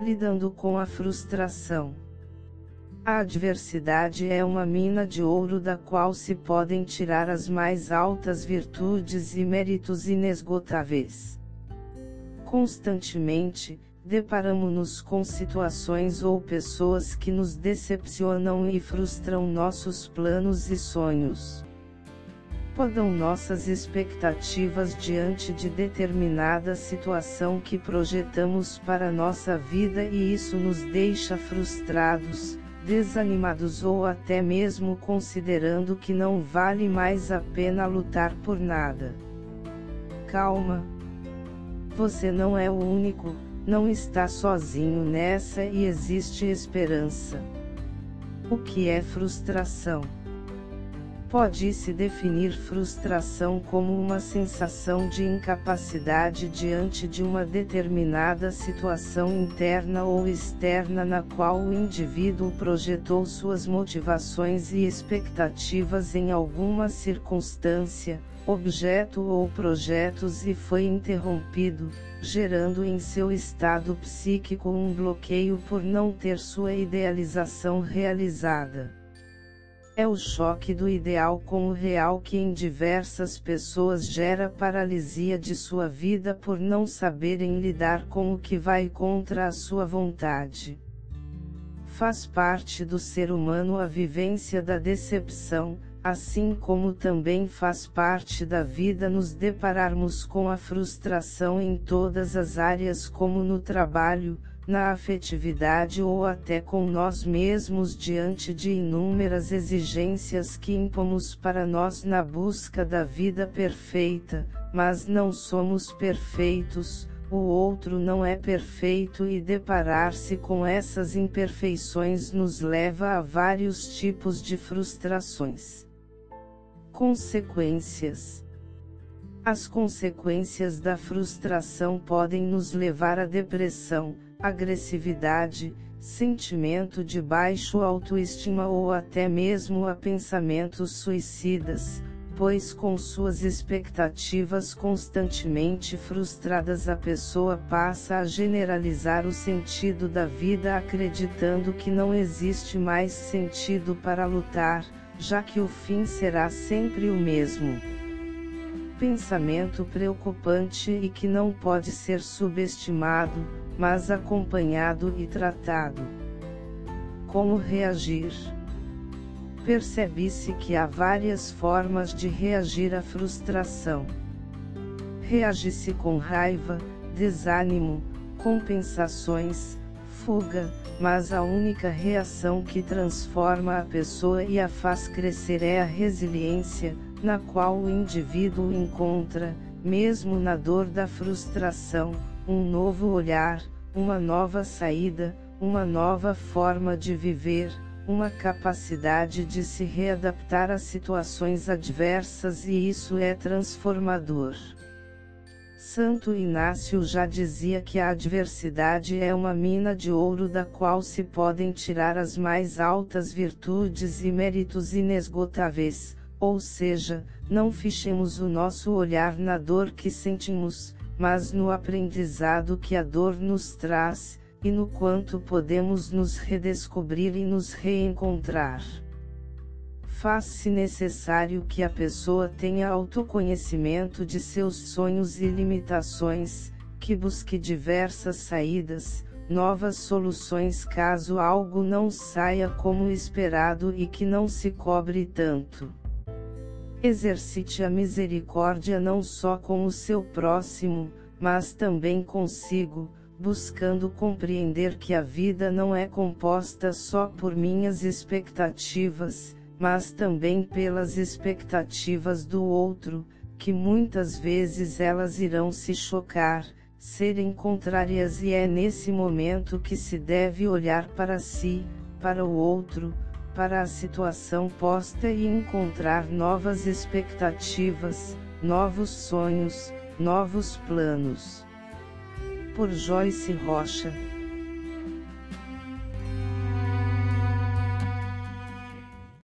lidando com a frustração. A adversidade é uma mina de ouro da qual se podem tirar as mais altas virtudes e méritos inesgotáveis. Constantemente, deparamos-nos com situações ou pessoas que nos decepcionam e frustram nossos planos e sonhos podam nossas expectativas diante de determinada situação que projetamos para nossa vida e isso nos deixa frustrados, desanimados ou até mesmo considerando que não vale mais a pena lutar por nada. Calma! Você não é o único, não está sozinho nessa e existe esperança. O que é frustração? Pode-se definir frustração como uma sensação de incapacidade diante de uma determinada situação interna ou externa na qual o indivíduo projetou suas motivações e expectativas em alguma circunstância, objeto ou projetos e foi interrompido, gerando em seu estado psíquico um bloqueio por não ter sua idealização realizada. É o choque do ideal com o real que em diversas pessoas gera paralisia de sua vida por não saberem lidar com o que vai contra a sua vontade. Faz parte do ser humano a vivência da decepção, assim como também faz parte da vida nos depararmos com a frustração em todas as áreas, como no trabalho, na afetividade ou até com nós mesmos diante de inúmeras exigências que impomos para nós na busca da vida perfeita, mas não somos perfeitos, o outro não é perfeito e deparar-se com essas imperfeições nos leva a vários tipos de frustrações. Consequências As consequências da frustração podem nos levar à depressão, agressividade, sentimento de baixo autoestima ou até mesmo a pensamentos suicidas, pois com suas expectativas constantemente frustradas a pessoa passa a generalizar o sentido da vida acreditando que não existe mais sentido para lutar, já que o fim será sempre o mesmo. Pensamento preocupante e que não pode ser subestimado, mas acompanhado e tratado. Como reagir? Percebe-se que há várias formas de reagir à frustração. Reage-se com raiva, desânimo, compensações, fuga, mas a única reação que transforma a pessoa e a faz crescer é a resiliência, na qual o indivíduo encontra, mesmo na dor da frustração, um novo olhar, uma nova saída, uma nova forma de viver, uma capacidade de se readaptar a situações adversas e isso é transformador. Santo Inácio já dizia que a adversidade é uma mina de ouro da qual se podem tirar as mais altas virtudes e méritos inesgotáveis, ou seja, não fichemos o nosso olhar na dor que sentimos, mas no aprendizado que a dor nos traz, e no quanto podemos nos redescobrir e nos reencontrar. Faz-se necessário que a pessoa tenha autoconhecimento de seus sonhos e limitações, que busque diversas saídas, novas soluções caso algo não saia como esperado e que não se cobre tanto. Exercite a misericórdia não só com o seu próximo, mas também consigo, buscando compreender que a vida não é composta só por minhas expectativas, mas também pelas expectativas do outro, que muitas vezes elas irão se chocar, serem contrárias e é nesse momento que se deve olhar para si, para o outro, para a situação posta e encontrar novas expectativas, novos sonhos, novos planos. Por Joyce Rocha